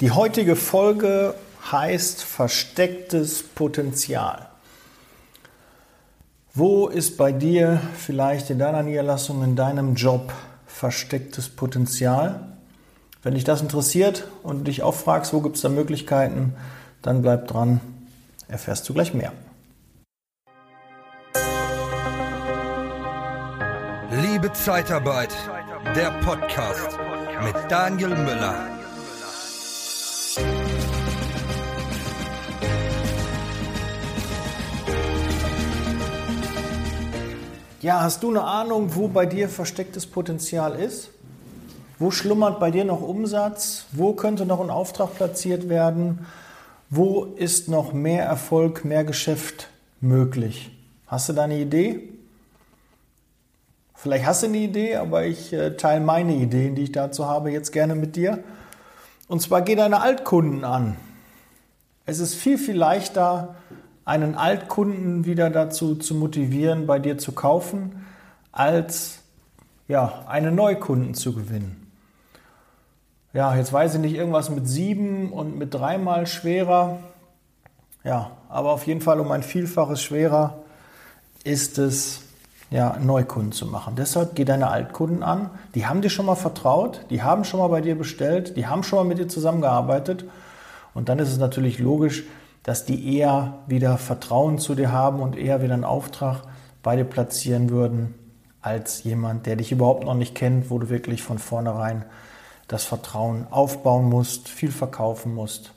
Die heutige Folge heißt verstecktes Potenzial. Wo ist bei dir vielleicht in deiner Niederlassung, in deinem Job verstecktes Potenzial? Wenn dich das interessiert und du dich auch fragst, wo gibt es da Möglichkeiten, dann bleib dran, erfährst du gleich mehr. Liebe Zeitarbeit, der Podcast mit Daniel Müller. Ja, hast du eine Ahnung, wo bei dir verstecktes Potenzial ist? Wo schlummert bei dir noch Umsatz? Wo könnte noch ein Auftrag platziert werden? Wo ist noch mehr Erfolg, mehr Geschäft möglich? Hast du da eine Idee? Vielleicht hast du eine Idee, aber ich äh, teile meine Ideen, die ich dazu habe, jetzt gerne mit dir. Und zwar geh deine Altkunden an. Es ist viel, viel leichter, einen Altkunden wieder dazu zu motivieren, bei dir zu kaufen, als ja, einen Neukunden zu gewinnen. Ja, jetzt weiß ich nicht, irgendwas mit sieben und mit dreimal schwerer. Ja, aber auf jeden Fall um ein Vielfaches schwerer ist es, ja, Neukunden zu machen. Deshalb geh deine Altkunden an. Die haben dir schon mal vertraut, die haben schon mal bei dir bestellt, die haben schon mal mit dir zusammengearbeitet. Und dann ist es natürlich logisch, dass die eher wieder Vertrauen zu dir haben und eher wieder einen Auftrag bei dir platzieren würden, als jemand, der dich überhaupt noch nicht kennt, wo du wirklich von vornherein das Vertrauen aufbauen musst, viel verkaufen musst.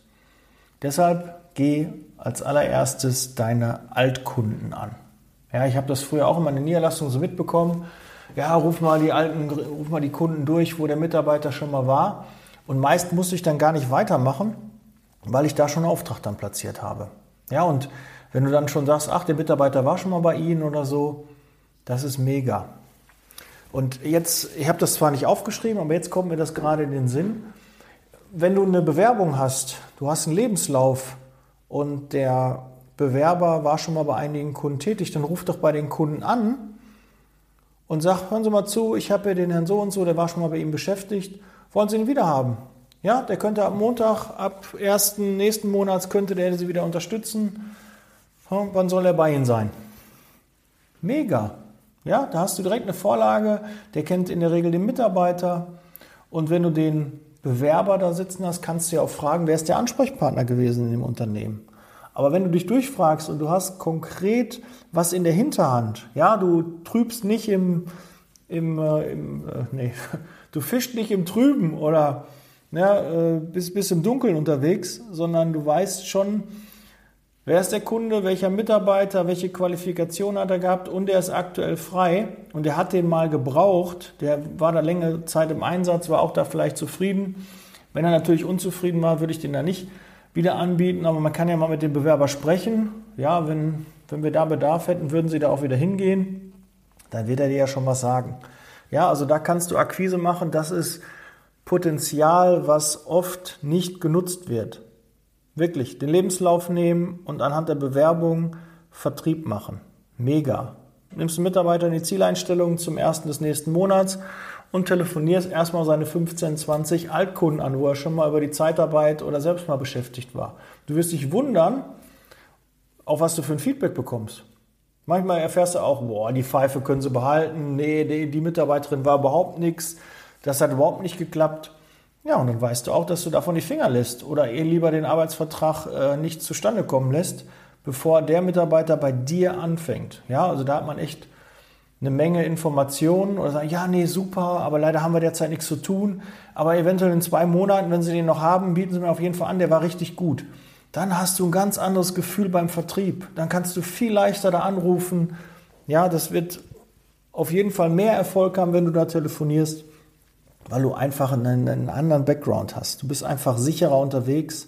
Deshalb geh als allererstes deine Altkunden an. Ja, ich habe das früher auch in meiner Niederlassung so mitbekommen. Ja, ruf mal die alten, ruf mal die Kunden durch, wo der Mitarbeiter schon mal war. Und meist musste ich dann gar nicht weitermachen, weil ich da schon einen Auftrag dann platziert habe. Ja, und wenn du dann schon sagst, ach, der Mitarbeiter war schon mal bei Ihnen oder so, das ist mega. Und jetzt, ich habe das zwar nicht aufgeschrieben, aber jetzt kommt mir das gerade in den Sinn. Wenn du eine Bewerbung hast, du hast einen Lebenslauf und der Bewerber war schon mal bei einigen Kunden tätig, dann ruf doch bei den Kunden an und sag, hören Sie mal zu, ich habe ja den Herrn so und so, der war schon mal bei Ihnen beschäftigt, wollen Sie ihn wieder haben? Ja, der könnte ab Montag, ab 1. nächsten Monats könnte der Sie wieder unterstützen. Ja, wann soll er bei Ihnen sein? Mega. Ja, da hast du direkt eine Vorlage, der kennt in der Regel den Mitarbeiter. Und wenn du den Bewerber da sitzen hast, kannst du ja auch fragen, wer ist der Ansprechpartner gewesen in dem Unternehmen. Aber wenn du dich durchfragst und du hast konkret was in der Hinterhand, ja, du trübst nicht im, im, äh, im äh, nee, du fischst nicht im Trüben oder ja, äh, bist, bist im Dunkeln unterwegs, sondern du weißt schon, wer ist der Kunde, welcher Mitarbeiter, welche Qualifikation hat er gehabt und er ist aktuell frei und er hat den mal gebraucht, der war da längere Zeit im Einsatz, war auch da vielleicht zufrieden. Wenn er natürlich unzufrieden war, würde ich den da nicht wieder anbieten, aber man kann ja mal mit dem Bewerber sprechen. Ja, wenn, wenn wir da Bedarf hätten, würden sie da auch wieder hingehen. Dann wird er dir ja schon was sagen. Ja, also da kannst du Akquise machen. Das ist Potenzial, was oft nicht genutzt wird. Wirklich, den Lebenslauf nehmen und anhand der Bewerbung Vertrieb machen. Mega. Nimmst du Mitarbeiter in die Zieleinstellung zum ersten des nächsten Monats und telefonierst erstmal seine 15, 20 Altkunden an, wo er schon mal über die Zeitarbeit oder selbst mal beschäftigt war. Du wirst dich wundern, auf was du für ein Feedback bekommst. Manchmal erfährst du auch, boah, die Pfeife können sie behalten, nee, die, die Mitarbeiterin war überhaupt nichts, das hat überhaupt nicht geklappt. Ja, und dann weißt du auch, dass du davon die Finger lässt oder eher lieber den Arbeitsvertrag äh, nicht zustande kommen lässt, bevor der Mitarbeiter bei dir anfängt. Ja, also da hat man echt eine Menge Informationen oder sagen, ja, nee, super, aber leider haben wir derzeit nichts zu tun. Aber eventuell in zwei Monaten, wenn Sie den noch haben, bieten Sie mir auf jeden Fall an, der war richtig gut. Dann hast du ein ganz anderes Gefühl beim Vertrieb. Dann kannst du viel leichter da anrufen. Ja, das wird auf jeden Fall mehr Erfolg haben, wenn du da telefonierst, weil du einfach einen, einen anderen Background hast. Du bist einfach sicherer unterwegs.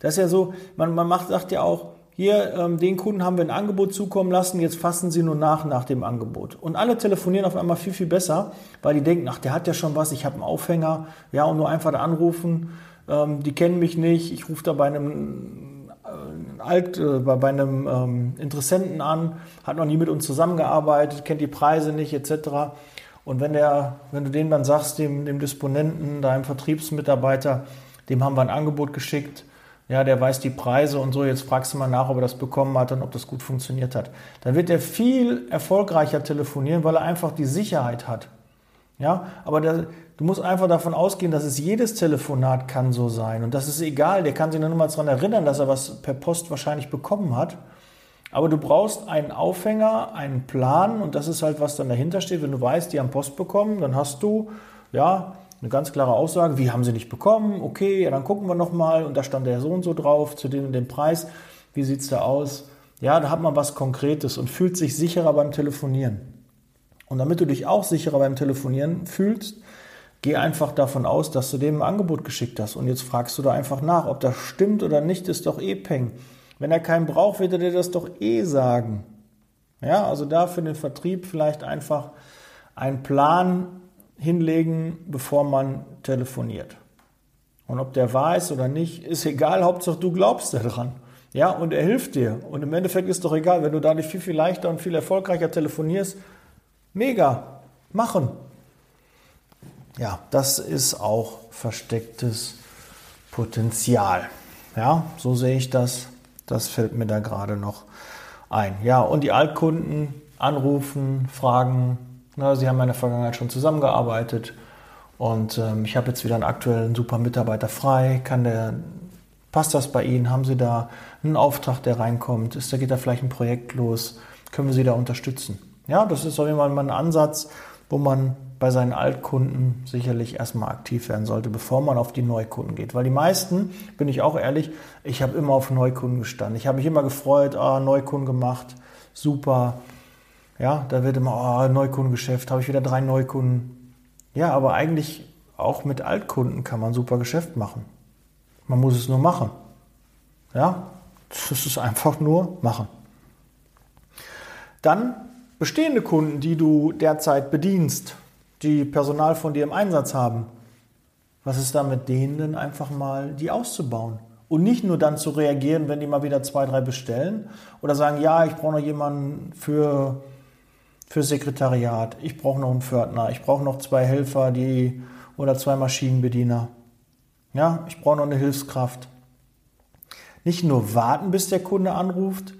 Das ist ja so, man, man macht, sagt ja auch, hier, ähm, den Kunden haben wir ein Angebot zukommen lassen, jetzt fassen Sie nur nach nach dem Angebot. Und alle telefonieren auf einmal viel, viel besser, weil die denken, ach, der hat ja schon was, ich habe einen Aufhänger, ja, und nur einfach da anrufen, ähm, die kennen mich nicht, ich rufe da bei einem äh, Alt, äh, bei einem ähm, Interessenten an, hat noch nie mit uns zusammengearbeitet, kennt die Preise nicht, etc. Und wenn der, wenn du dem dann sagst, dem, dem Disponenten, deinem Vertriebsmitarbeiter, dem haben wir ein Angebot geschickt, ja, der weiß die Preise und so, jetzt fragst du mal nach, ob er das bekommen hat und ob das gut funktioniert hat. Dann wird er viel erfolgreicher telefonieren, weil er einfach die Sicherheit hat. Ja, aber der, du musst einfach davon ausgehen, dass es jedes Telefonat kann so sein. Und das ist egal, der kann sich nur mal daran erinnern, dass er was per Post wahrscheinlich bekommen hat. Aber du brauchst einen Aufhänger, einen Plan und das ist halt, was dann dahinter steht. Wenn du weißt, die haben Post bekommen, dann hast du, ja, eine ganz klare Aussage, wie haben sie nicht bekommen? Okay, ja, dann gucken wir nochmal und da stand der so und so drauf, zu dem und dem Preis. Wie sieht es da aus? Ja, da hat man was Konkretes und fühlt sich sicherer beim Telefonieren. Und damit du dich auch sicherer beim Telefonieren fühlst, geh einfach davon aus, dass du dem ein Angebot geschickt hast. Und jetzt fragst du da einfach nach, ob das stimmt oder nicht, ist doch eh Peng. Wenn er keinen braucht, wird er dir das doch eh sagen. Ja, also da für den Vertrieb vielleicht einfach einen Plan hinlegen, bevor man telefoniert. Und ob der wahr ist oder nicht, ist egal, Hauptsache du glaubst daran. Ja, und er hilft dir. Und im Endeffekt ist doch egal, wenn du dadurch viel, viel leichter und viel erfolgreicher telefonierst. Mega, machen. Ja, das ist auch verstecktes Potenzial. Ja, so sehe ich das. Das fällt mir da gerade noch ein. Ja, und die Altkunden anrufen, fragen. Na, sie haben in der Vergangenheit schon zusammengearbeitet und ähm, ich habe jetzt wieder einen aktuellen super Mitarbeiter frei. Kann der, passt das bei Ihnen? Haben Sie da einen Auftrag, der reinkommt? Ist da geht da vielleicht ein Projekt los? Können wir Sie da unterstützen? Ja, das ist auf jeden Fall mal ein Ansatz, wo man bei seinen Altkunden sicherlich erstmal aktiv werden sollte, bevor man auf die Neukunden geht. Weil die meisten, bin ich auch ehrlich, ich habe immer auf Neukunden gestanden. Ich habe mich immer gefreut, ah, Neukunden gemacht, super. Ja, da wird immer, oh, Neukundengeschäft, habe ich wieder drei Neukunden. Ja, aber eigentlich auch mit Altkunden kann man super Geschäft machen. Man muss es nur machen. Ja, das ist einfach nur machen. Dann bestehende Kunden, die du derzeit bedienst, die Personal von dir im Einsatz haben. Was ist da mit denen denn einfach mal, die auszubauen? Und nicht nur dann zu reagieren, wenn die mal wieder zwei, drei bestellen oder sagen, ja, ich brauche noch jemanden für, für Sekretariat, ich brauche noch einen Pförtner, ich brauche noch zwei Helfer die, oder zwei Maschinenbediener. Ja, ich brauche noch eine Hilfskraft. Nicht nur warten, bis der Kunde anruft,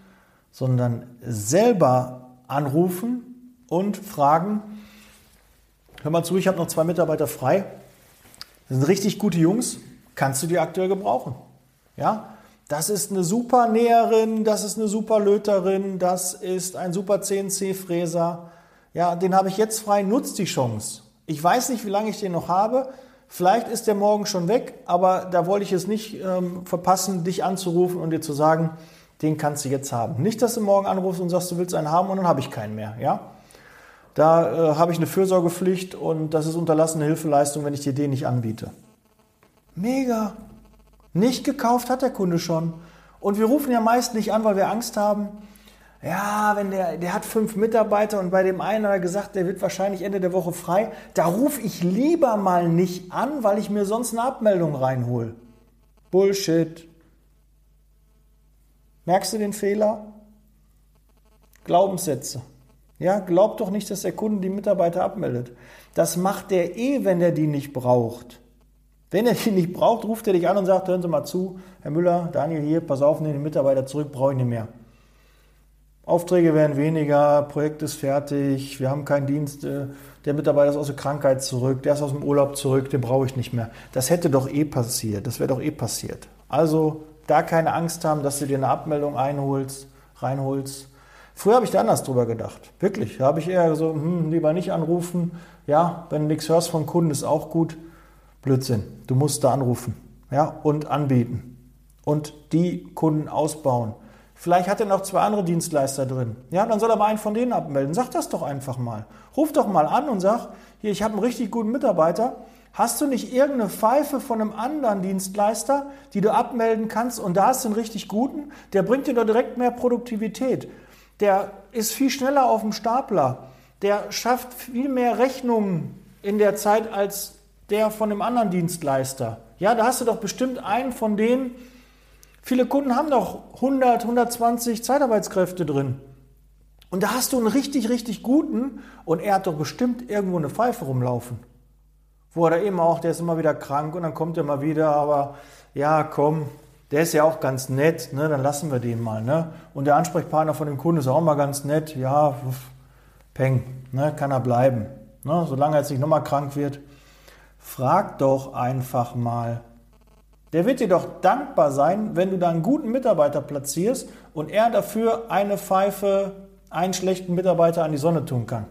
sondern selber anrufen und fragen, hör mal zu, ich habe noch zwei Mitarbeiter frei. Das sind richtig gute Jungs. Kannst du die aktuell gebrauchen? Ja, das ist eine super Näherin, das ist eine super Löterin, das ist ein super CNC-Fräser. Ja, den habe ich jetzt frei, nutzt die Chance. Ich weiß nicht, wie lange ich den noch habe. Vielleicht ist der morgen schon weg, aber da wollte ich es nicht ähm, verpassen, dich anzurufen und dir zu sagen, den kannst du jetzt haben. Nicht, dass du morgen anrufst und sagst, du willst einen haben und dann habe ich keinen mehr. Ja? Da äh, habe ich eine Fürsorgepflicht und das ist unterlassene Hilfeleistung, wenn ich dir den nicht anbiete. Mega. Nicht gekauft hat der Kunde schon. Und wir rufen ja meist nicht an, weil wir Angst haben. Ja, wenn der, der hat fünf Mitarbeiter und bei dem einen hat er gesagt, der wird wahrscheinlich Ende der Woche frei. Da rufe ich lieber mal nicht an, weil ich mir sonst eine Abmeldung reinhole. Bullshit. Merkst du den Fehler? Glaubenssätze. Ja, glaubt doch nicht, dass der Kunde die Mitarbeiter abmeldet. Das macht er eh, wenn er die nicht braucht. Wenn er die nicht braucht, ruft er dich an und sagt, hören Sie mal zu, Herr Müller, Daniel hier, pass auf, nehmen den Mitarbeiter zurück, brauche ich nicht mehr. Aufträge werden weniger, Projekt ist fertig, wir haben keinen Dienst, äh, der Mitarbeiter ist aus der Krankheit zurück, der ist aus dem Urlaub zurück, den brauche ich nicht mehr. Das hätte doch eh passiert, das wäre doch eh passiert. Also da keine Angst haben, dass du dir eine Abmeldung einholst, reinholst, Früher habe ich da anders drüber gedacht. Wirklich. Da habe ich eher so, hm, lieber nicht anrufen. Ja, wenn du nichts hörst von Kunden, ist auch gut. Blödsinn. Du musst da anrufen. Ja, und anbieten. Und die Kunden ausbauen. Vielleicht hat er noch zwei andere Dienstleister drin. Ja, dann soll er mal einen von denen abmelden. Sag das doch einfach mal. Ruf doch mal an und sag, hier, ich habe einen richtig guten Mitarbeiter. Hast du nicht irgendeine Pfeife von einem anderen Dienstleister, die du abmelden kannst und da hast du einen richtig guten? Der bringt dir doch direkt mehr Produktivität der ist viel schneller auf dem Stapler, der schafft viel mehr Rechnungen in der Zeit als der von dem anderen Dienstleister. Ja, da hast du doch bestimmt einen von denen. Viele Kunden haben doch 100, 120 Zeitarbeitskräfte drin. Und da hast du einen richtig, richtig guten und er hat doch bestimmt irgendwo eine Pfeife rumlaufen. Wo er eben auch, der ist immer wieder krank und dann kommt er mal wieder, aber ja, komm, der ist ja auch ganz nett, ne, dann lassen wir den mal. Ne? Und der Ansprechpartner von dem Kunden ist auch mal ganz nett, ja, peng, ne, kann er bleiben. Ne, solange er jetzt nicht nochmal krank wird. Frag doch einfach mal. Der wird dir doch dankbar sein, wenn du da einen guten Mitarbeiter platzierst und er dafür eine Pfeife, einen schlechten Mitarbeiter an die Sonne tun kann.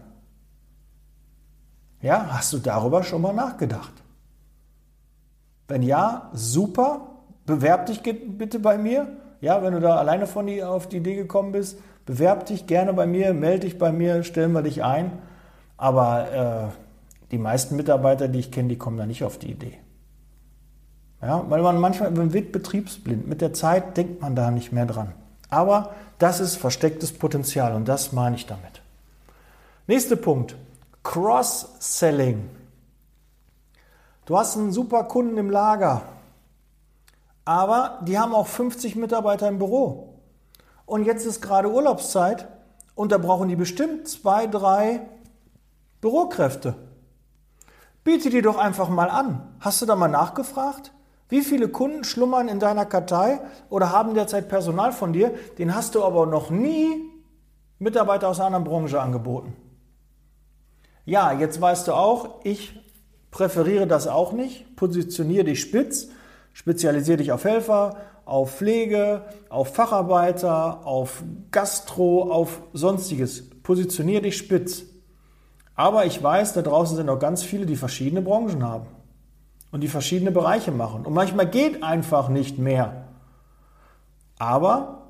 Ja, hast du darüber schon mal nachgedacht? Wenn ja, super. Bewerb dich bitte bei mir. Ja, wenn du da alleine von die, auf die Idee gekommen bist, bewerb dich gerne bei mir, melde dich bei mir, stellen wir dich ein. Aber äh, die meisten Mitarbeiter, die ich kenne, die kommen da nicht auf die Idee. Ja, weil man manchmal man wird betriebsblind. Mit der Zeit denkt man da nicht mehr dran. Aber das ist verstecktes Potenzial und das meine ich damit. Nächster Punkt. Cross-Selling. Du hast einen super Kunden im Lager, aber die haben auch 50 Mitarbeiter im Büro. Und jetzt ist gerade Urlaubszeit und da brauchen die bestimmt zwei, drei Bürokräfte. Biete die doch einfach mal an. Hast du da mal nachgefragt? Wie viele Kunden schlummern in deiner Kartei oder haben derzeit Personal von dir, den hast du aber noch nie Mitarbeiter aus einer anderen Branche angeboten? Ja, jetzt weißt du auch, ich präferiere das auch nicht. Positioniere dich spitz, spezialisiere dich auf Helfer, auf Pflege, auf Facharbeiter, auf Gastro, auf sonstiges. Positioniere dich spitz. Aber ich weiß, da draußen sind auch ganz viele, die verschiedene Branchen haben und die verschiedene Bereiche machen. Und manchmal geht einfach nicht mehr. Aber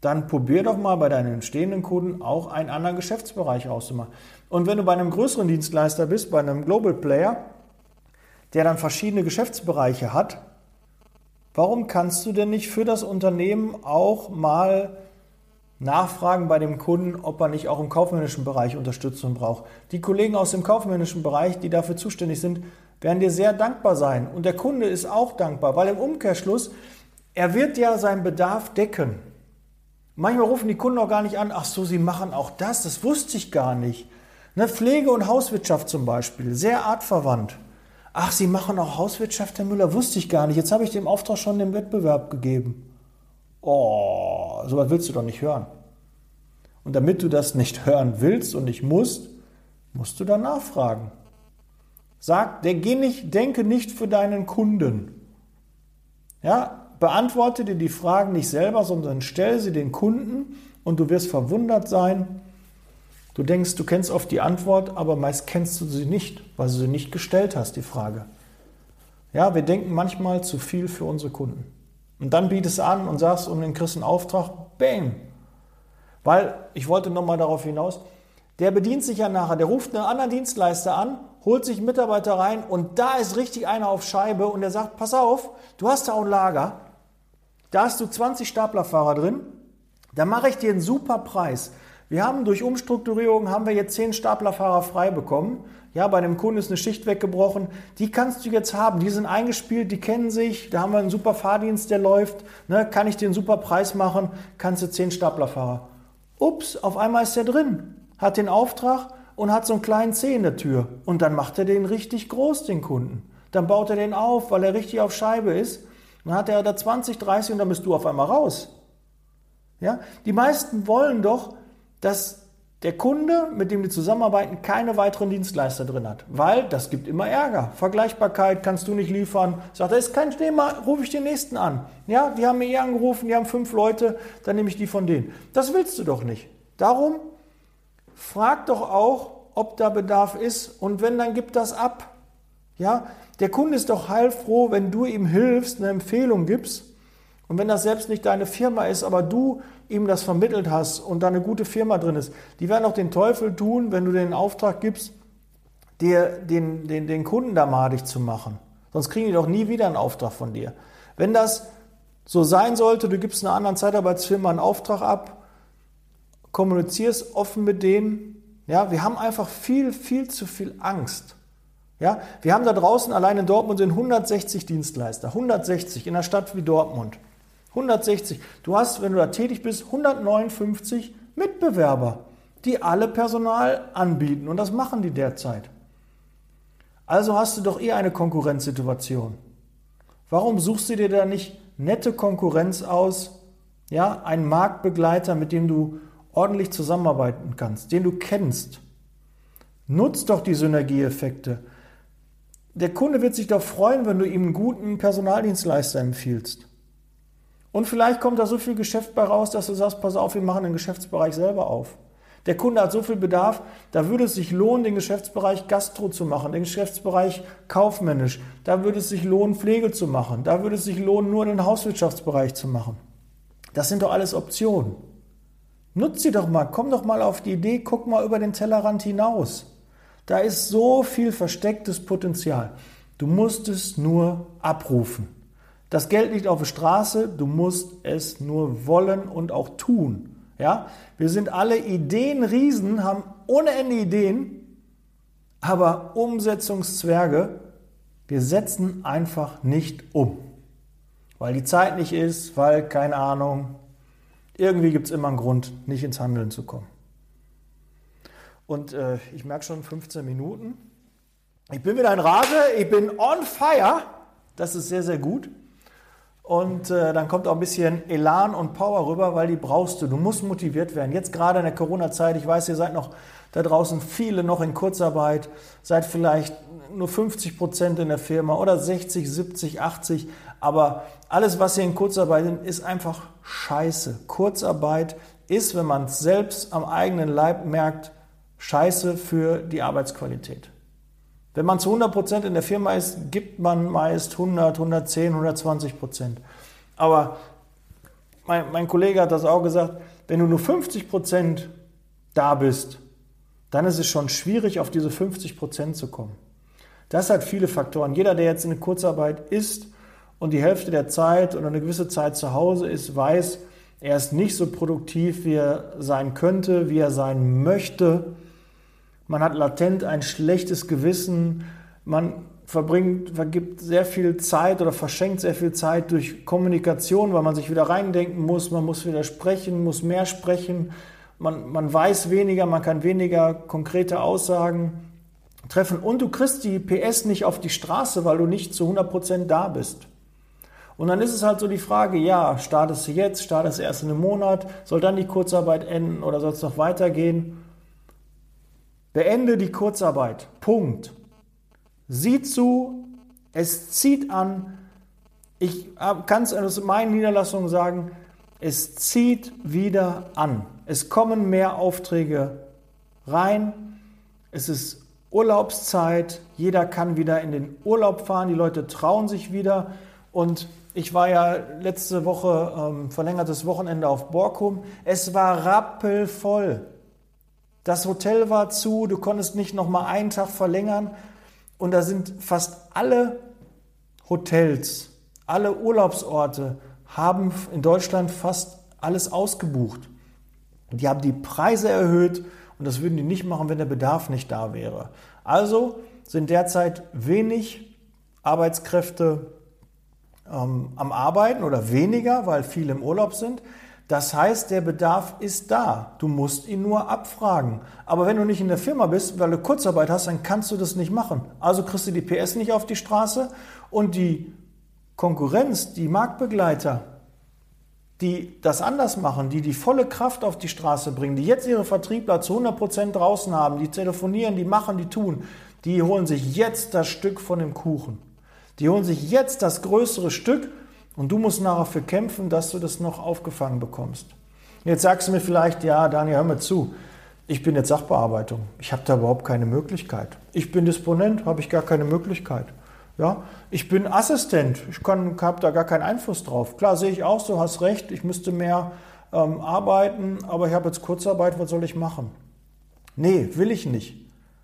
dann probier doch mal bei deinen entstehenden Kunden auch einen anderen Geschäftsbereich auszumachen. Und wenn du bei einem größeren Dienstleister bist, bei einem Global Player, der dann verschiedene Geschäftsbereiche hat, warum kannst du denn nicht für das Unternehmen auch mal nachfragen bei dem Kunden, ob er nicht auch im kaufmännischen Bereich Unterstützung braucht? Die Kollegen aus dem kaufmännischen Bereich, die dafür zuständig sind, werden dir sehr dankbar sein. Und der Kunde ist auch dankbar, weil im Umkehrschluss, er wird ja seinen Bedarf decken. Manchmal rufen die Kunden auch gar nicht an, ach so, sie machen auch das, das wusste ich gar nicht. Ne, Pflege und Hauswirtschaft zum Beispiel, sehr artverwandt. Ach, Sie machen auch Hauswirtschaft, Herr Müller, wusste ich gar nicht. Jetzt habe ich dem Auftrag schon den Wettbewerb gegeben. Oh, sowas willst du doch nicht hören. Und damit du das nicht hören willst und nicht musst, musst du dann nachfragen. Sag, denke nicht für deinen Kunden. Ja, beantworte dir die Fragen nicht selber, sondern stell sie den Kunden und du wirst verwundert sein. Du denkst, du kennst oft die Antwort, aber meist kennst du sie nicht, weil du sie nicht gestellt hast, die Frage. Ja, wir denken manchmal zu viel für unsere Kunden. Und dann bietest du an und sagst um den einen Auftrag, bang. Weil, ich wollte nochmal darauf hinaus, der bedient sich ja nachher, der ruft einen anderen Dienstleister an, holt sich einen Mitarbeiter rein und da ist richtig einer auf Scheibe und der sagt, pass auf, du hast da auch ein Lager, da hast du 20 Staplerfahrer drin, da mache ich dir einen super Preis. Wir haben durch Umstrukturierung haben wir jetzt 10 Staplerfahrer frei bekommen. Ja, bei dem Kunden ist eine Schicht weggebrochen. Die kannst du jetzt haben. Die sind eingespielt, die kennen sich. Da haben wir einen super Fahrdienst, der läuft. Ne, kann ich dir einen super Preis machen? Kannst du 10 Staplerfahrer. Ups, auf einmal ist der drin. Hat den Auftrag und hat so einen kleinen C in der Tür. Und dann macht er den richtig groß, den Kunden. Dann baut er den auf, weil er richtig auf Scheibe ist. Dann hat er da 20, 30 und dann bist du auf einmal raus. Ja? Die meisten wollen doch, dass der Kunde, mit dem die zusammenarbeiten, keine weiteren Dienstleister drin hat. Weil das gibt immer Ärger. Vergleichbarkeit kannst du nicht liefern. Sagt er, ist kein Thema, rufe ich den nächsten an. Ja, die haben mir eh angerufen, die haben fünf Leute, dann nehme ich die von denen. Das willst du doch nicht. Darum frag doch auch, ob da Bedarf ist und wenn, dann gib das ab. Ja, der Kunde ist doch heilfroh, wenn du ihm hilfst, eine Empfehlung gibst. Und wenn das selbst nicht deine Firma ist, aber du ihm das vermittelt hast und da eine gute Firma drin ist, die werden auch den Teufel tun, wenn du den Auftrag gibst, dir den, den, den Kunden da madig zu machen. Sonst kriegen die doch nie wieder einen Auftrag von dir. Wenn das so sein sollte, du gibst einer anderen Zeitarbeitsfirma einen Auftrag ab, kommunizierst offen mit denen, ja, wir haben einfach viel, viel zu viel Angst. Ja, wir haben da draußen allein in Dortmund sind 160 Dienstleister, 160 in einer Stadt wie Dortmund. 160. Du hast, wenn du da tätig bist, 159 Mitbewerber, die alle Personal anbieten und das machen die derzeit. Also hast du doch eher eine Konkurrenzsituation. Warum suchst du dir da nicht nette Konkurrenz aus? Ja, einen Marktbegleiter, mit dem du ordentlich zusammenarbeiten kannst, den du kennst. Nutz doch die Synergieeffekte. Der Kunde wird sich doch freuen, wenn du ihm einen guten Personaldienstleister empfiehlst. Und vielleicht kommt da so viel Geschäft bei raus, dass du sagst, pass auf, wir machen den Geschäftsbereich selber auf. Der Kunde hat so viel Bedarf, da würde es sich lohnen, den Geschäftsbereich Gastro zu machen, den Geschäftsbereich kaufmännisch. Da würde es sich lohnen, Pflege zu machen. Da würde es sich lohnen, nur den Hauswirtschaftsbereich zu machen. Das sind doch alles Optionen. Nutz sie doch mal, komm doch mal auf die Idee, guck mal über den Tellerrand hinaus. Da ist so viel verstecktes Potenzial. Du musst es nur abrufen. Das Geld liegt auf der Straße, du musst es nur wollen und auch tun. Ja? Wir sind alle Ideenriesen, haben ohne Ende Ideen, aber Umsetzungszwerge, wir setzen einfach nicht um. Weil die Zeit nicht ist, weil, keine Ahnung, irgendwie gibt es immer einen Grund, nicht ins Handeln zu kommen. Und äh, ich merke schon 15 Minuten. Ich bin wieder in Rage, ich bin on fire. Das ist sehr, sehr gut. Und äh, dann kommt auch ein bisschen Elan und Power rüber, weil die brauchst du. Du musst motiviert werden. Jetzt gerade in der Corona-Zeit, ich weiß, ihr seid noch da draußen viele noch in Kurzarbeit, seid vielleicht nur 50 Prozent in der Firma oder 60, 70, 80. Aber alles, was ihr in Kurzarbeit sind, ist einfach scheiße. Kurzarbeit ist, wenn man es selbst am eigenen Leib merkt, scheiße für die Arbeitsqualität. Wenn man zu 100% in der Firma ist, gibt man meist 100, 110, 120% Aber mein, mein Kollege hat das auch gesagt, wenn du nur 50% da bist, dann ist es schon schwierig, auf diese 50% zu kommen. Das hat viele Faktoren. Jeder, der jetzt in der Kurzarbeit ist und die Hälfte der Zeit oder eine gewisse Zeit zu Hause ist, weiß, er ist nicht so produktiv, wie er sein könnte, wie er sein möchte. Man hat latent ein schlechtes Gewissen. Man verbringt, vergibt sehr viel Zeit oder verschenkt sehr viel Zeit durch Kommunikation, weil man sich wieder reindenken muss. Man muss wieder sprechen, muss mehr sprechen. Man, man weiß weniger, man kann weniger konkrete Aussagen treffen. Und du kriegst die PS nicht auf die Straße, weil du nicht zu 100 Prozent da bist. Und dann ist es halt so die Frage, ja, startest du jetzt, startest du erst in einem Monat, soll dann die Kurzarbeit enden oder soll es noch weitergehen? Beende die Kurzarbeit. Punkt. Sieh zu, es zieht an. Ich kann es aus meinen Niederlassungen sagen, es zieht wieder an. Es kommen mehr Aufträge rein. Es ist Urlaubszeit. Jeder kann wieder in den Urlaub fahren. Die Leute trauen sich wieder. Und ich war ja letzte Woche ähm, verlängertes Wochenende auf Borkum. Es war rappelvoll. Das Hotel war zu, du konntest nicht noch mal einen Tag verlängern und da sind fast alle Hotels, alle Urlaubsorte haben in Deutschland fast alles ausgebucht. Die haben die Preise erhöht und das würden die nicht machen, wenn der Bedarf nicht da wäre. Also sind derzeit wenig Arbeitskräfte ähm, am Arbeiten oder weniger, weil viele im Urlaub sind. Das heißt, der Bedarf ist da. Du musst ihn nur abfragen. Aber wenn du nicht in der Firma bist, weil du Kurzarbeit hast, dann kannst du das nicht machen. Also kriegst du die PS nicht auf die Straße und die Konkurrenz, die Marktbegleiter, die das anders machen, die die volle Kraft auf die Straße bringen, die jetzt ihre Vertriebler zu 100 Prozent draußen haben, die telefonieren, die machen, die tun, die holen sich jetzt das Stück von dem Kuchen. Die holen sich jetzt das größere Stück und du musst nachher dafür kämpfen, dass du das noch aufgefangen bekommst. Jetzt sagst du mir vielleicht, ja, Daniel, hör mir zu. Ich bin jetzt Sachbearbeitung. Ich habe da überhaupt keine Möglichkeit. Ich bin Disponent, habe ich gar keine Möglichkeit. Ja, ich bin Assistent. Ich habe da gar keinen Einfluss drauf. Klar, sehe ich auch so, hast recht. Ich müsste mehr ähm, arbeiten, aber ich habe jetzt Kurzarbeit. Was soll ich machen? Nee, will ich nicht.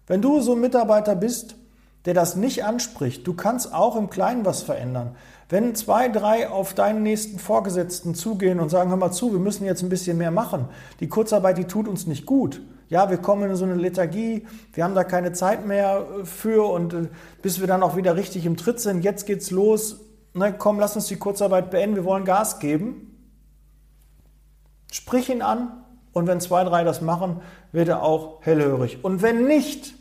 Wenn du so ein Mitarbeiter bist, der das nicht anspricht, du kannst auch im Kleinen was verändern. Wenn zwei, drei auf deinen nächsten Vorgesetzten zugehen und sagen, hör mal zu, wir müssen jetzt ein bisschen mehr machen. Die Kurzarbeit, die tut uns nicht gut. Ja, wir kommen in so eine Lethargie, wir haben da keine Zeit mehr äh, für und äh, bis wir dann auch wieder richtig im Tritt sind, jetzt geht's los. Ne, komm, lass uns die Kurzarbeit beenden, wir wollen Gas geben. Sprich ihn an und wenn zwei, drei das machen, wird er auch hellhörig. Und wenn nicht,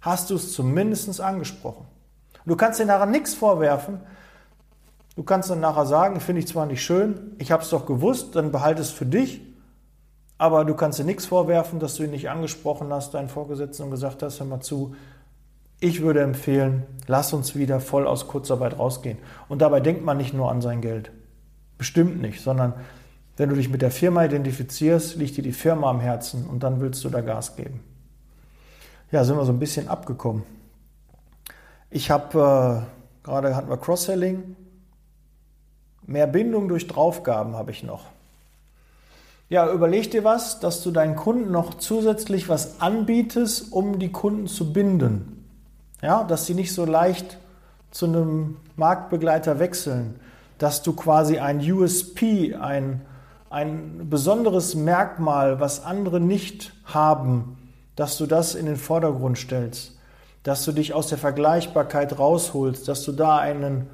hast du es zumindest angesprochen. Du kannst dir nachher nichts vorwerfen. Du kannst dann nachher sagen, finde ich zwar nicht schön, ich habe es doch gewusst, dann behalte es für dich. Aber du kannst dir nichts vorwerfen, dass du ihn nicht angesprochen hast, deinen Vorgesetzten, und gesagt hast, hör mal zu, ich würde empfehlen, lass uns wieder voll aus Kurzarbeit rausgehen. Und dabei denkt man nicht nur an sein Geld. Bestimmt nicht, sondern wenn du dich mit der Firma identifizierst, liegt dir die Firma am Herzen und dann willst du da Gas geben. Ja, sind wir so ein bisschen abgekommen. Ich habe, äh, gerade hatten wir Cross-Selling, mehr Bindung durch Draufgaben habe ich noch. Ja, überleg dir was, dass du deinen Kunden noch zusätzlich was anbietest, um die Kunden zu binden. Ja, dass sie nicht so leicht zu einem Marktbegleiter wechseln, dass du quasi ein USP, ein, ein besonderes Merkmal, was andere nicht haben, dass du das in den Vordergrund stellst, dass du dich aus der Vergleichbarkeit rausholst, dass du da einen,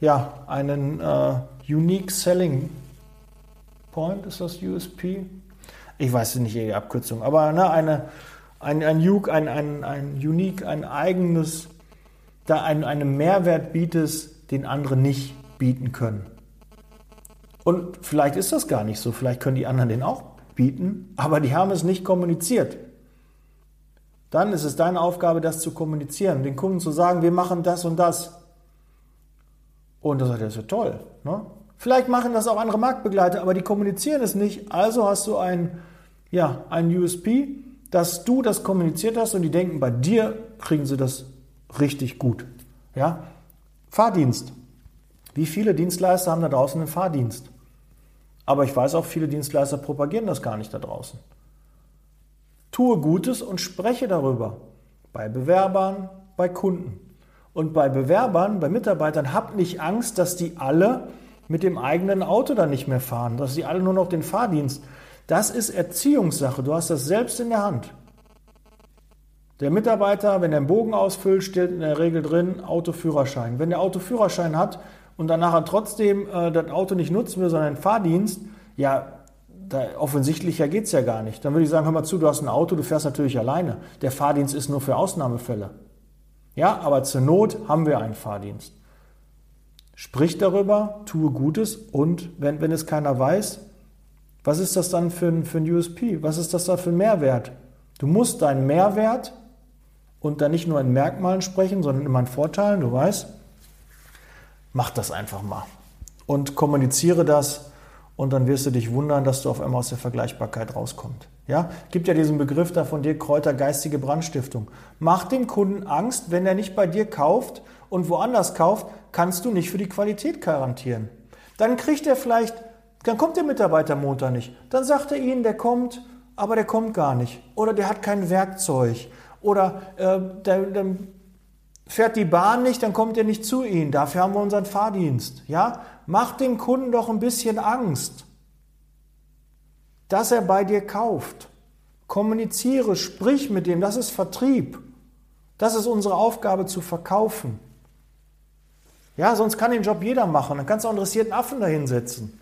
ja, einen äh, Unique Selling Point, ist das USP? Ich weiß nicht die Abkürzung, aber ne, eine, ein, ein, ein, ein, ein Unique, ein eigenes, da ein, einen Mehrwert bietest, den andere nicht bieten können. Und vielleicht ist das gar nicht so, vielleicht können die anderen den auch bieten, aber die haben es nicht kommuniziert. Dann ist es deine Aufgabe, das zu kommunizieren, den Kunden zu sagen, wir machen das und das. Und das ist ja toll. Ne? Vielleicht machen das auch andere Marktbegleiter, aber die kommunizieren es nicht. Also hast du ein, ja, ein USP, dass du das kommuniziert hast und die denken, bei dir kriegen sie das richtig gut. Ja? Fahrdienst. Wie viele Dienstleister haben da draußen einen Fahrdienst? Aber ich weiß auch, viele Dienstleister propagieren das gar nicht da draußen. Tue Gutes und spreche darüber. Bei Bewerbern, bei Kunden. Und bei Bewerbern, bei Mitarbeitern, habt nicht Angst, dass die alle mit dem eigenen Auto dann nicht mehr fahren, dass sie alle nur noch den Fahrdienst das ist Erziehungssache. Du hast das selbst in der Hand. Der Mitarbeiter, wenn er einen Bogen ausfüllt, steht in der Regel drin Autoführerschein. Wenn der Autoführerschein hat und dann nachher trotzdem äh, das Auto nicht nutzen will, sondern einen Fahrdienst, ja, da, offensichtlicher geht es ja gar nicht. Dann würde ich sagen, hör mal zu, du hast ein Auto, du fährst natürlich alleine. Der Fahrdienst ist nur für Ausnahmefälle. Ja, aber zur Not haben wir einen Fahrdienst. Sprich darüber, tue Gutes und wenn, wenn es keiner weiß, was ist das dann für ein, für ein USP? Was ist das da für ein Mehrwert? Du musst deinen Mehrwert und dann nicht nur in Merkmalen sprechen, sondern immer in Vorteilen, du weißt. Mach das einfach mal und kommuniziere das und dann wirst du dich wundern, dass du auf einmal aus der Vergleichbarkeit rauskommst. Ja, gibt ja diesen Begriff da von dir Kräuter geistige Brandstiftung. Mach dem Kunden Angst, wenn er nicht bei dir kauft und woanders kauft, kannst du nicht für die Qualität garantieren. Dann kriegt er vielleicht dann kommt der Mitarbeiter Montag nicht. Dann sagt er Ihnen, der kommt, aber der kommt gar nicht. Oder der hat kein Werkzeug. Oder äh, der, der fährt die Bahn nicht, dann kommt er nicht zu Ihnen. Dafür haben wir unseren Fahrdienst. Ja? Mach dem Kunden doch ein bisschen Angst, dass er bei dir kauft. Kommuniziere, sprich mit dem. Das ist Vertrieb. Das ist unsere Aufgabe zu verkaufen. Ja, sonst kann den Job jeder machen. Dann kannst du auch interessierten Affen da hinsetzen.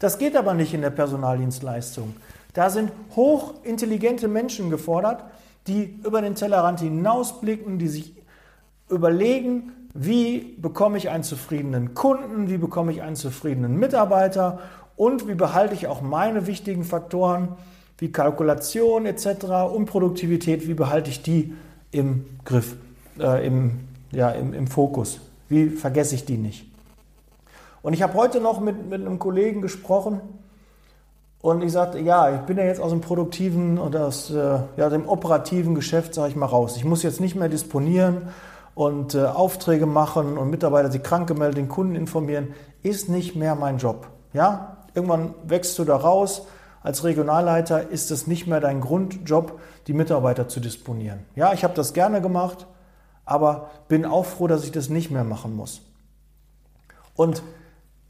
Das geht aber nicht in der Personaldienstleistung. Da sind hochintelligente Menschen gefordert, die über den Tellerrand hinausblicken, die sich überlegen, wie bekomme ich einen zufriedenen Kunden, wie bekomme ich einen zufriedenen Mitarbeiter und wie behalte ich auch meine wichtigen Faktoren wie Kalkulation etc. und Produktivität, wie behalte ich die im Griff, äh, im, ja, im, im Fokus, wie vergesse ich die nicht. Und ich habe heute noch mit, mit einem Kollegen gesprochen und ich sagte, ja, ich bin ja jetzt aus dem produktiven oder aus äh, ja, dem operativen Geschäft, sage ich mal, raus. Ich muss jetzt nicht mehr disponieren und äh, Aufträge machen und Mitarbeiter, die krank gemeldet, den Kunden informieren, ist nicht mehr mein Job. Ja, irgendwann wächst du da raus. Als Regionalleiter ist es nicht mehr dein Grundjob, die Mitarbeiter zu disponieren. Ja, ich habe das gerne gemacht, aber bin auch froh, dass ich das nicht mehr machen muss. Und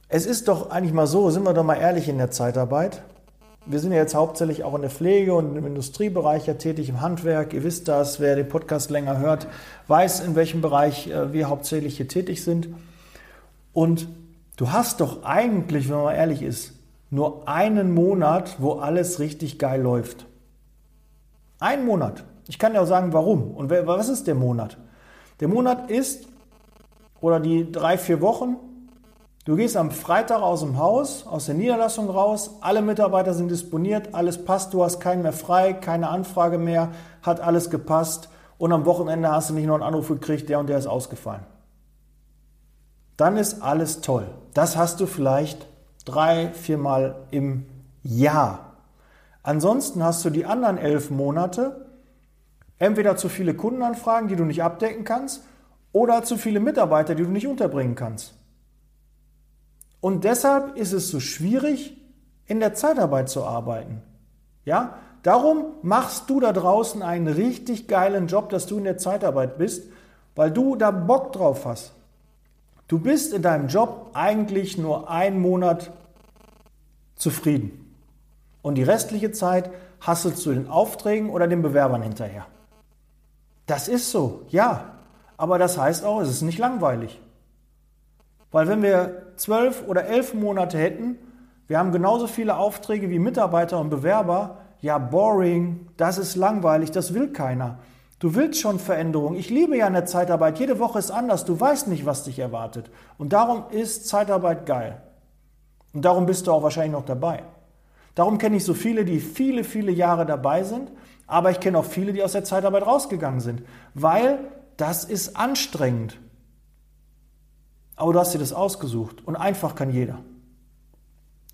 es ist doch eigentlich mal so, sind wir doch mal ehrlich in der Zeitarbeit. Wir sind ja jetzt hauptsächlich auch in der Pflege und im Industriebereich ja tätig, im Handwerk. Ihr wisst das, wer den Podcast länger hört, weiß, in welchem Bereich äh, wir hauptsächlich hier tätig sind. Und du hast doch eigentlich, wenn man ehrlich ist, nur einen Monat, wo alles richtig geil läuft. Ein Monat. Ich kann dir auch sagen, warum. Und was ist der Monat? Der Monat ist, oder die drei, vier Wochen, du gehst am Freitag aus dem Haus, aus der Niederlassung raus, alle Mitarbeiter sind disponiert, alles passt, du hast keinen mehr frei, keine Anfrage mehr, hat alles gepasst und am Wochenende hast du nicht noch einen Anruf gekriegt, der und der ist ausgefallen. Dann ist alles toll. Das hast du vielleicht drei, viermal im Jahr. Ansonsten hast du die anderen elf Monate entweder zu viele Kundenanfragen, die du nicht abdecken kannst, oder zu viele Mitarbeiter, die du nicht unterbringen kannst. Und deshalb ist es so schwierig, in der Zeitarbeit zu arbeiten. Ja, darum machst du da draußen einen richtig geilen Job, dass du in der Zeitarbeit bist, weil du da Bock drauf hast. Du bist in deinem Job eigentlich nur einen Monat zufrieden. Und die restliche Zeit hasselst du den Aufträgen oder den Bewerbern hinterher. Das ist so, ja. Aber das heißt auch, es ist nicht langweilig. Weil wenn wir zwölf oder elf Monate hätten, wir haben genauso viele Aufträge wie Mitarbeiter und Bewerber, ja, boring, das ist langweilig, das will keiner. Du willst schon Veränderung. Ich liebe ja eine Zeitarbeit. Jede Woche ist anders. Du weißt nicht, was dich erwartet. Und darum ist Zeitarbeit geil. Und darum bist du auch wahrscheinlich noch dabei. Darum kenne ich so viele, die viele, viele Jahre dabei sind. Aber ich kenne auch viele, die aus der Zeitarbeit rausgegangen sind. Weil das ist anstrengend. Aber du hast dir das ausgesucht. Und einfach kann jeder.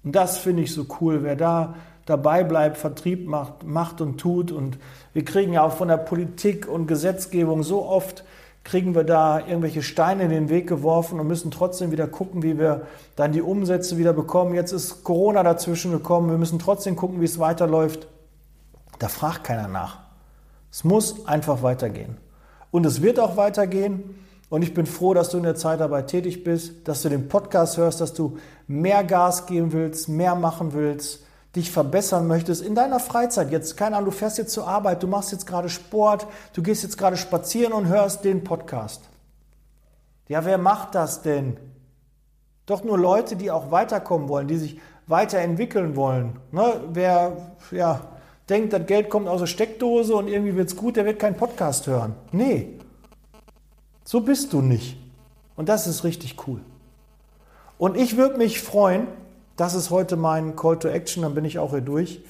Und das finde ich so cool. Wer da dabei bleibt, Vertrieb macht, macht und tut. Und wir kriegen ja auch von der Politik und Gesetzgebung so oft, kriegen wir da irgendwelche Steine in den Weg geworfen und müssen trotzdem wieder gucken, wie wir dann die Umsätze wieder bekommen. Jetzt ist Corona dazwischen gekommen, wir müssen trotzdem gucken, wie es weiterläuft. Da fragt keiner nach. Es muss einfach weitergehen. Und es wird auch weitergehen. Und ich bin froh, dass du in der Zeitarbeit tätig bist, dass du den Podcast hörst, dass du mehr Gas geben willst, mehr machen willst dich verbessern möchtest in deiner Freizeit, jetzt keine Ahnung, du fährst jetzt zur Arbeit, du machst jetzt gerade Sport, du gehst jetzt gerade spazieren und hörst den Podcast. Ja, wer macht das denn? Doch nur Leute, die auch weiterkommen wollen, die sich weiterentwickeln wollen. Ne? Wer ja, denkt, das Geld kommt aus der Steckdose und irgendwie wird es gut, der wird keinen Podcast hören. Nee, so bist du nicht. Und das ist richtig cool. Und ich würde mich freuen, das ist heute mein Call to Action, dann bin ich auch hier durch.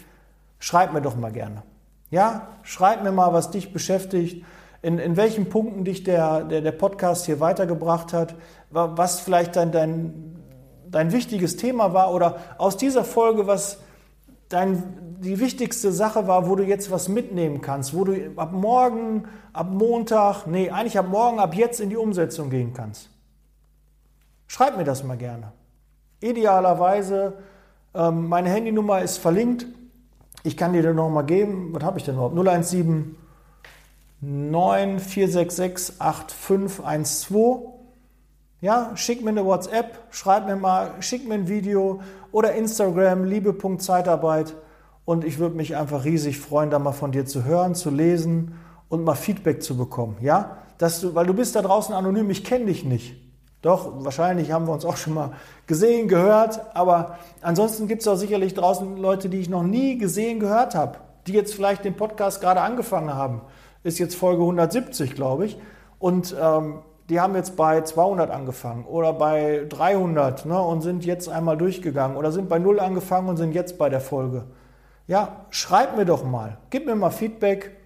Schreib mir doch mal gerne. Ja, schreib mir mal, was dich beschäftigt, in, in welchen Punkten dich der, der, der Podcast hier weitergebracht hat, was vielleicht dein, dein, dein wichtiges Thema war oder aus dieser Folge, was dein, die wichtigste Sache war, wo du jetzt was mitnehmen kannst, wo du ab morgen, ab Montag, nee, eigentlich ab morgen, ab jetzt in die Umsetzung gehen kannst. Schreib mir das mal gerne. Idealerweise, ähm, meine Handynummer ist verlinkt. Ich kann dir dann nochmal geben. Was habe ich denn überhaupt? 017 9466 8512. Ja, schick mir eine WhatsApp, schreib mir mal, schick mir ein Video oder Instagram, liebe.zeitarbeit. Und ich würde mich einfach riesig freuen, da mal von dir zu hören, zu lesen und mal Feedback zu bekommen. Ja, dass du, weil du bist da draußen anonym, ich kenne dich nicht. Doch, wahrscheinlich haben wir uns auch schon mal gesehen, gehört, aber ansonsten gibt es auch sicherlich draußen Leute, die ich noch nie gesehen, gehört habe, die jetzt vielleicht den Podcast gerade angefangen haben. Ist jetzt Folge 170, glaube ich. Und ähm, die haben jetzt bei 200 angefangen oder bei 300 ne, und sind jetzt einmal durchgegangen oder sind bei 0 angefangen und sind jetzt bei der Folge. Ja, schreib mir doch mal, gib mir mal Feedback.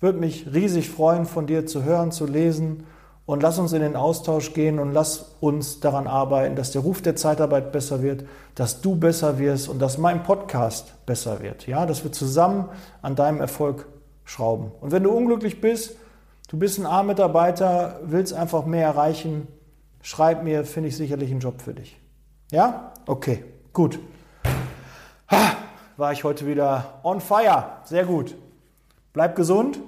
Würde mich riesig freuen, von dir zu hören, zu lesen. Und lass uns in den Austausch gehen und lass uns daran arbeiten, dass der Ruf der Zeitarbeit besser wird, dass du besser wirst und dass mein Podcast besser wird. Ja, dass wir zusammen an deinem Erfolg schrauben. Und wenn du unglücklich bist, du bist ein A-Mitarbeiter, willst einfach mehr erreichen, schreib mir, finde ich sicherlich einen Job für dich. Ja? Okay, gut. Ha, war ich heute wieder on fire. Sehr gut. Bleib gesund.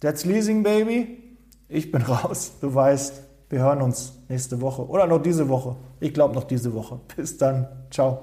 That's Leasing Baby. Ich bin raus. Du weißt, wir hören uns nächste Woche oder noch diese Woche. Ich glaube noch diese Woche. Bis dann. Ciao.